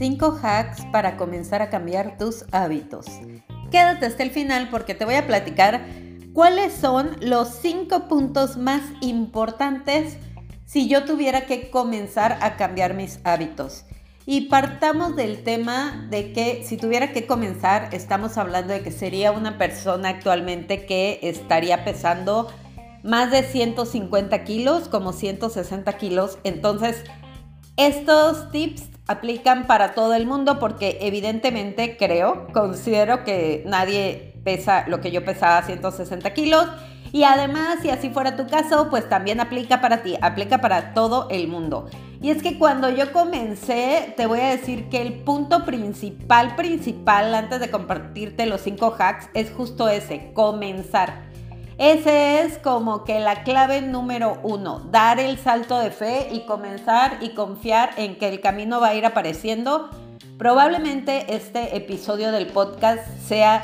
5 hacks para comenzar a cambiar tus hábitos. Quédate hasta el final porque te voy a platicar cuáles son los 5 puntos más importantes si yo tuviera que comenzar a cambiar mis hábitos. Y partamos del tema de que si tuviera que comenzar, estamos hablando de que sería una persona actualmente que estaría pesando más de 150 kilos, como 160 kilos. Entonces, estos tips aplican para todo el mundo porque evidentemente creo, considero que nadie pesa lo que yo pesaba, 160 kilos. Y además, si así fuera tu caso, pues también aplica para ti, aplica para todo el mundo. Y es que cuando yo comencé, te voy a decir que el punto principal, principal, antes de compartirte los cinco hacks, es justo ese, comenzar. Ese es como que la clave número uno, dar el salto de fe y comenzar y confiar en que el camino va a ir apareciendo. Probablemente este episodio del podcast sea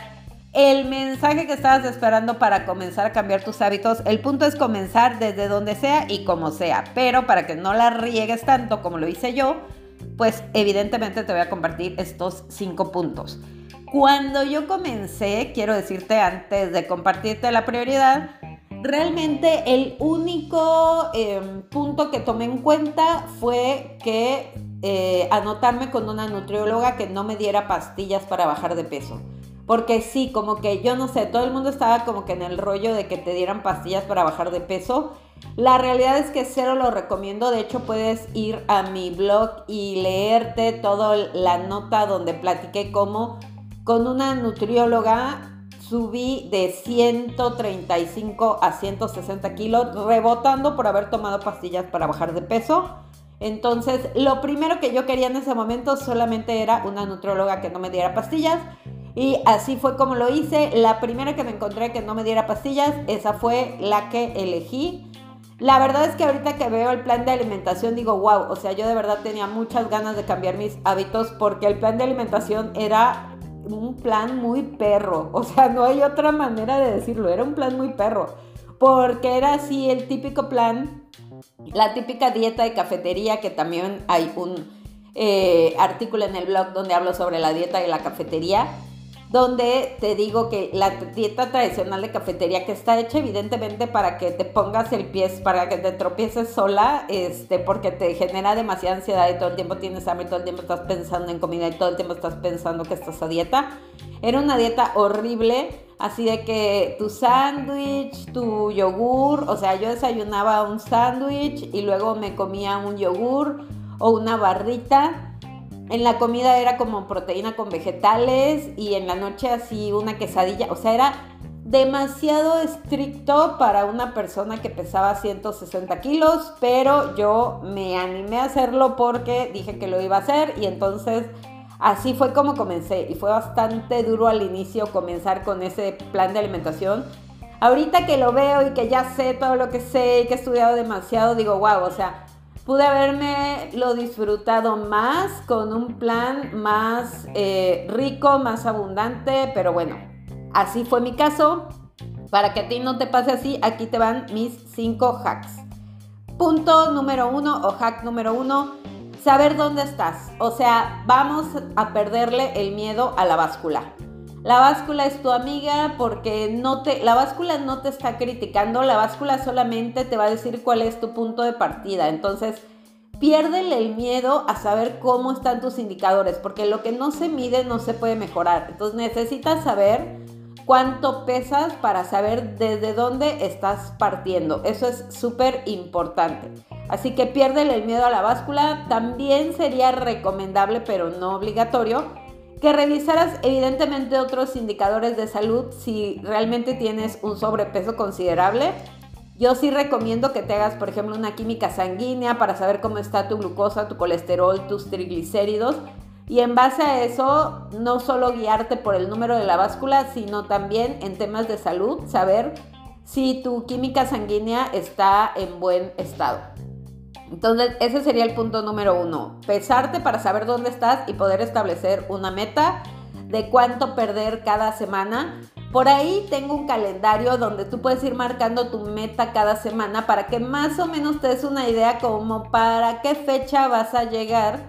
el mensaje que estabas esperando para comenzar a cambiar tus hábitos. El punto es comenzar desde donde sea y como sea, pero para que no la riegues tanto como lo hice yo, pues evidentemente te voy a compartir estos cinco puntos. Cuando yo comencé, quiero decirte antes de compartirte la prioridad, realmente el único em, punto que tomé en cuenta fue que eh, anotarme con una nutrióloga que no me diera pastillas para bajar de peso. Porque sí, como que yo no sé, todo el mundo estaba como que en el rollo de que te dieran pastillas para bajar de peso. La realidad es que cero lo recomiendo. De hecho, puedes ir a mi blog y leerte toda la nota donde platiqué cómo con una nutrióloga subí de 135 a 160 kilos, rebotando por haber tomado pastillas para bajar de peso. Entonces, lo primero que yo quería en ese momento solamente era una nutrióloga que no me diera pastillas. Y así fue como lo hice. La primera que me encontré que no me diera pastillas, esa fue la que elegí. La verdad es que ahorita que veo el plan de alimentación digo, wow, o sea, yo de verdad tenía muchas ganas de cambiar mis hábitos porque el plan de alimentación era un plan muy perro. O sea, no hay otra manera de decirlo. Era un plan muy perro. Porque era así el típico plan, la típica dieta de cafetería, que también hay un eh, artículo en el blog donde hablo sobre la dieta de la cafetería donde te digo que la dieta tradicional de cafetería que está hecha evidentemente para que te pongas el pie, para que te tropieces sola, este, porque te genera demasiada ansiedad y todo el tiempo tienes hambre, todo el tiempo estás pensando en comida y todo el tiempo estás pensando que estás a dieta. Era una dieta horrible, así de que tu sándwich, tu yogur, o sea, yo desayunaba un sándwich y luego me comía un yogur o una barrita en la comida era como proteína con vegetales y en la noche así una quesadilla. O sea, era demasiado estricto para una persona que pesaba 160 kilos, pero yo me animé a hacerlo porque dije que lo iba a hacer y entonces así fue como comencé y fue bastante duro al inicio comenzar con ese plan de alimentación. Ahorita que lo veo y que ya sé todo lo que sé y que he estudiado demasiado, digo, wow, o sea, pude haberme lo disfrutado más con un plan más eh, rico, más abundante, pero bueno, así fue mi caso. Para que a ti no te pase así, aquí te van mis 5 hacks. Punto número uno o hack número uno, saber dónde estás. O sea, vamos a perderle el miedo a la báscula. La báscula es tu amiga porque no te, la báscula no te está criticando, la báscula solamente te va a decir cuál es tu punto de partida. Entonces, piérdele el miedo a saber cómo están tus indicadores, porque lo que no se mide no se puede mejorar. Entonces, necesitas saber cuánto pesas para saber desde dónde estás partiendo. Eso es súper importante. Así que piérdele el miedo a la báscula. También sería recomendable, pero no obligatorio, que revisaras evidentemente otros indicadores de salud si realmente tienes un sobrepeso considerable. Yo sí recomiendo que te hagas, por ejemplo, una química sanguínea para saber cómo está tu glucosa, tu colesterol, tus triglicéridos. Y en base a eso, no solo guiarte por el número de la báscula, sino también en temas de salud, saber si tu química sanguínea está en buen estado. Entonces, ese sería el punto número uno. Pesarte para saber dónde estás y poder establecer una meta de cuánto perder cada semana. Por ahí tengo un calendario donde tú puedes ir marcando tu meta cada semana para que más o menos te des una idea como para qué fecha vas a llegar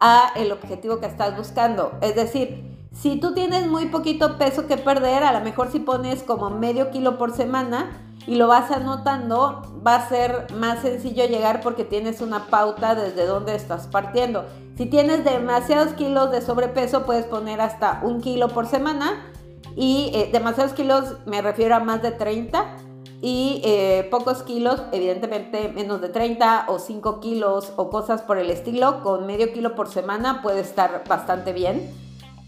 a el objetivo que estás buscando. Es decir, si tú tienes muy poquito peso que perder, a lo mejor si pones como medio kilo por semana y lo vas anotando, va a ser más sencillo llegar porque tienes una pauta desde donde estás partiendo. Si tienes demasiados kilos de sobrepeso, puedes poner hasta un kilo por semana. Y eh, demasiados kilos me refiero a más de 30 y eh, pocos kilos, evidentemente menos de 30 o 5 kilos o cosas por el estilo, con medio kilo por semana puede estar bastante bien,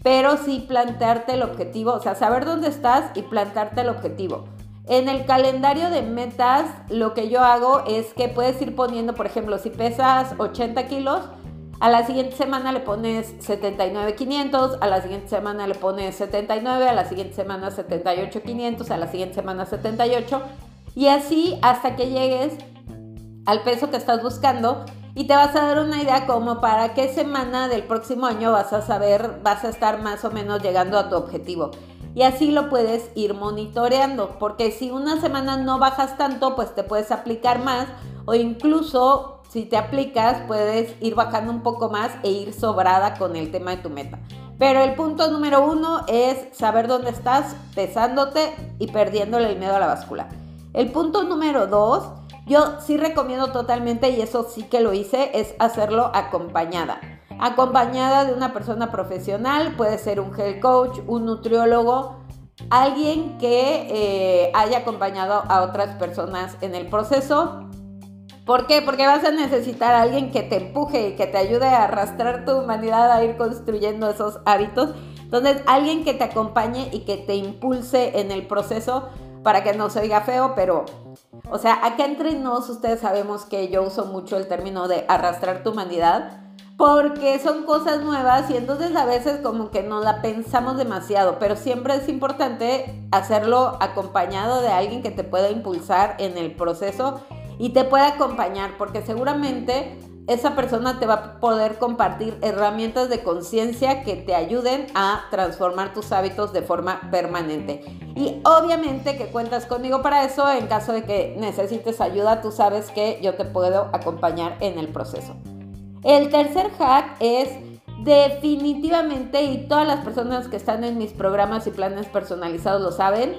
pero sí plantearte el objetivo, o sea, saber dónde estás y plantearte el objetivo. En el calendario de metas, lo que yo hago es que puedes ir poniendo, por ejemplo, si pesas 80 kilos, a la siguiente semana le pones 79,500, a la siguiente semana le pones 79, a la siguiente semana 78,500, a la siguiente semana 78 y así hasta que llegues al peso que estás buscando y te vas a dar una idea como para qué semana del próximo año vas a saber, vas a estar más o menos llegando a tu objetivo. Y así lo puedes ir monitoreando, porque si una semana no bajas tanto, pues te puedes aplicar más o incluso si te aplicas puedes ir bajando un poco más e ir sobrada con el tema de tu meta. Pero el punto número uno es saber dónde estás pesándote y perdiéndole el miedo a la báscula. El punto número dos, yo sí recomiendo totalmente, y eso sí que lo hice, es hacerlo acompañada. Acompañada de una persona profesional, puede ser un health coach, un nutriólogo, alguien que eh, haya acompañado a otras personas en el proceso. ¿Por qué? Porque vas a necesitar a alguien que te empuje y que te ayude a arrastrar tu humanidad a ir construyendo esos hábitos. Entonces, alguien que te acompañe y que te impulse en el proceso para que no se oiga feo, pero, o sea, acá entre nos ustedes sabemos que yo uso mucho el término de arrastrar tu humanidad, porque son cosas nuevas y entonces a veces como que no la pensamos demasiado, pero siempre es importante hacerlo acompañado de alguien que te pueda impulsar en el proceso y te pueda acompañar, porque seguramente esa persona te va a poder compartir herramientas de conciencia que te ayuden a transformar tus hábitos de forma permanente. Y obviamente que cuentas conmigo para eso. En caso de que necesites ayuda, tú sabes que yo te puedo acompañar en el proceso. El tercer hack es definitivamente, y todas las personas que están en mis programas y planes personalizados lo saben,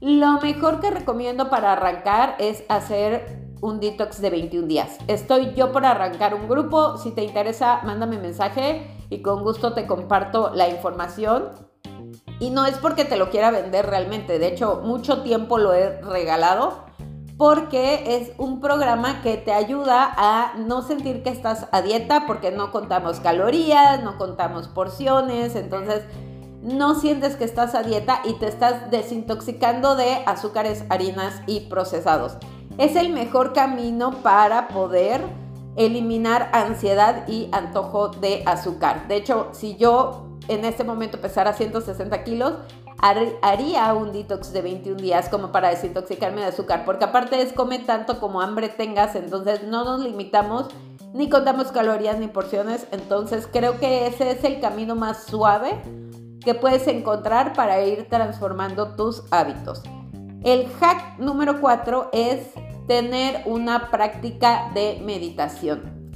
lo mejor que recomiendo para arrancar es hacer un detox de 21 días. Estoy yo por arrancar un grupo. Si te interesa, mándame mensaje y con gusto te comparto la información. Y no es porque te lo quiera vender realmente. De hecho, mucho tiempo lo he regalado porque es un programa que te ayuda a no sentir que estás a dieta porque no contamos calorías, no contamos porciones, entonces no sientes que estás a dieta y te estás desintoxicando de azúcares, harinas y procesados es el mejor camino para poder eliminar ansiedad y antojo de azúcar. De hecho, si yo en este momento pesara 160 kilos, haría un detox de 21 días como para desintoxicarme de azúcar, porque aparte es come tanto como hambre tengas, entonces no nos limitamos ni contamos calorías ni porciones, entonces creo que ese es el camino más suave que puedes encontrar para ir transformando tus hábitos. El hack número 4 es tener una práctica de meditación.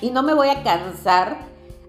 Y no me voy a cansar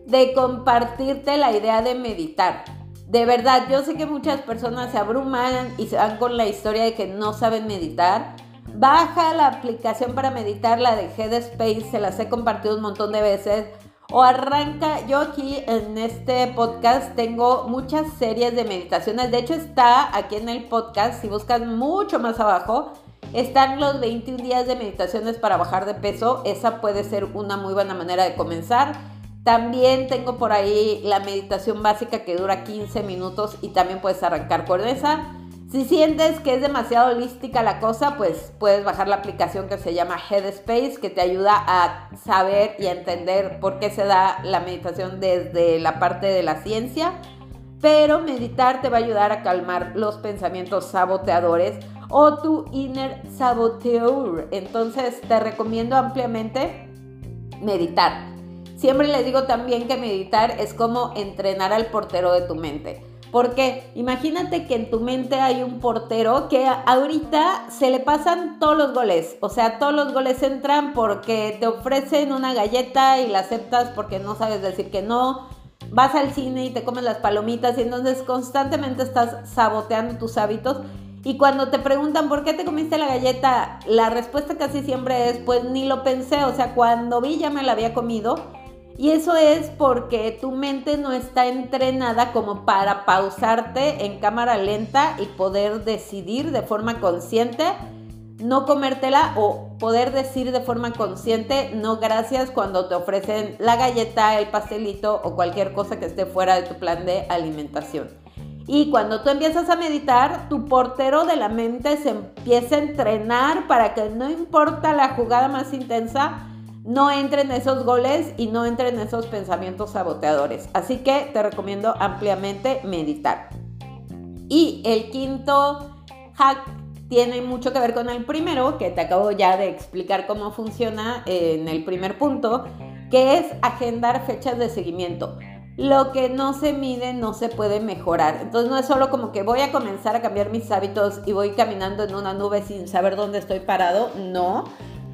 de compartirte la idea de meditar. De verdad, yo sé que muchas personas se abruman y se van con la historia de que no saben meditar. Baja la aplicación para meditar, la de Headspace, se las he compartido un montón de veces. O arranca, yo aquí en este podcast tengo muchas series de meditaciones. De hecho está aquí en el podcast, si buscas mucho más abajo, están los 21 días de meditaciones para bajar de peso. Esa puede ser una muy buena manera de comenzar. También tengo por ahí la meditación básica que dura 15 minutos y también puedes arrancar con esa. Si sientes que es demasiado holística la cosa, pues puedes bajar la aplicación que se llama Headspace, que te ayuda a saber y a entender por qué se da la meditación desde la parte de la ciencia. Pero meditar te va a ayudar a calmar los pensamientos saboteadores o tu inner saboteur. Entonces te recomiendo ampliamente meditar. Siempre les digo también que meditar es como entrenar al portero de tu mente. Porque imagínate que en tu mente hay un portero que ahorita se le pasan todos los goles. O sea, todos los goles entran porque te ofrecen una galleta y la aceptas porque no sabes decir que no. Vas al cine y te comes las palomitas y entonces constantemente estás saboteando tus hábitos. Y cuando te preguntan por qué te comiste la galleta, la respuesta casi siempre es, pues ni lo pensé. O sea, cuando vi ya me la había comido y eso es porque tu mente no está entrenada como para pausarte en cámara lenta y poder decidir de forma consciente no comértela o poder decir de forma consciente no gracias cuando te ofrecen la galleta, el pastelito o cualquier cosa que esté fuera de tu plan de alimentación. Y cuando tú empiezas a meditar, tu portero de la mente se empieza a entrenar para que no importa la jugada más intensa, no entren esos goles y no entren esos pensamientos saboteadores. Así que te recomiendo ampliamente meditar. Y el quinto hack tiene mucho que ver con el primero, que te acabo ya de explicar cómo funciona en el primer punto, que es agendar fechas de seguimiento. Lo que no se mide no se puede mejorar. Entonces no es solo como que voy a comenzar a cambiar mis hábitos y voy caminando en una nube sin saber dónde estoy parado. No,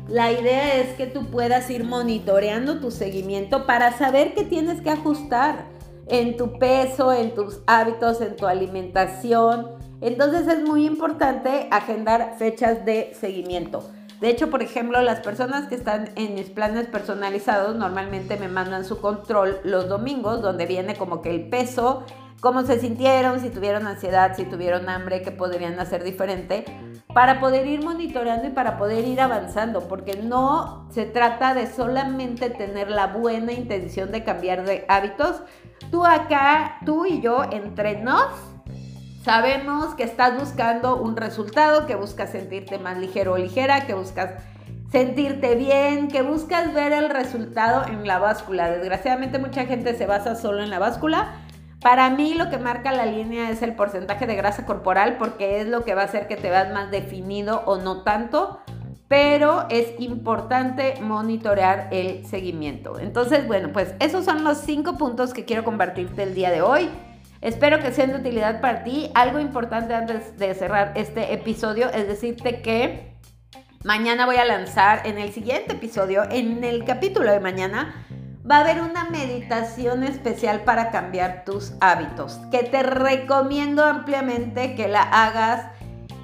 la idea es que tú puedas ir monitoreando tu seguimiento para saber qué tienes que ajustar en tu peso, en tus hábitos, en tu alimentación. Entonces es muy importante agendar fechas de seguimiento. De hecho, por ejemplo, las personas que están en mis planes personalizados normalmente me mandan su control los domingos, donde viene como que el peso, cómo se sintieron, si tuvieron ansiedad, si tuvieron hambre, qué podrían hacer diferente para poder ir monitoreando y para poder ir avanzando, porque no se trata de solamente tener la buena intención de cambiar de hábitos. Tú acá, tú y yo, entre nos, sabemos que estás buscando un resultado, que buscas sentirte más ligero o ligera, que buscas sentirte bien, que buscas ver el resultado en la báscula. Desgraciadamente mucha gente se basa solo en la báscula para mí lo que marca la línea es el porcentaje de grasa corporal porque es lo que va a hacer que te veas más definido o no tanto, pero es importante monitorear el seguimiento. Entonces, bueno, pues esos son los cinco puntos que quiero compartirte el día de hoy. Espero que sean de utilidad para ti. Algo importante antes de cerrar este episodio es decirte que mañana voy a lanzar en el siguiente episodio, en el capítulo de mañana, va a haber una meditación especial para cambiar tus hábitos, que te recomiendo ampliamente que la hagas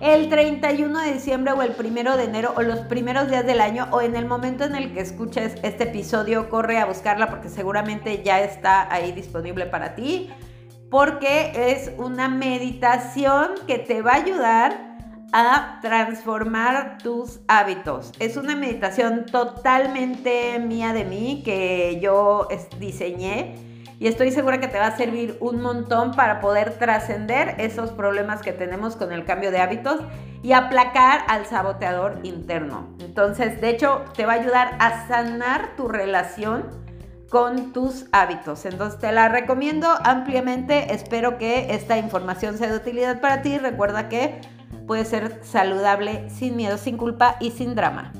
el 31 de diciembre o el 1 de enero o los primeros días del año o en el momento en el que escuches este episodio, corre a buscarla porque seguramente ya está ahí disponible para ti, porque es una meditación que te va a ayudar a transformar tus hábitos. Es una meditación totalmente mía de mí que yo diseñé y estoy segura que te va a servir un montón para poder trascender esos problemas que tenemos con el cambio de hábitos y aplacar al saboteador interno. Entonces, de hecho, te va a ayudar a sanar tu relación con tus hábitos. Entonces te la recomiendo ampliamente. Espero que esta información sea de utilidad para ti. Recuerda que puede ser saludable sin miedo, sin culpa y sin drama.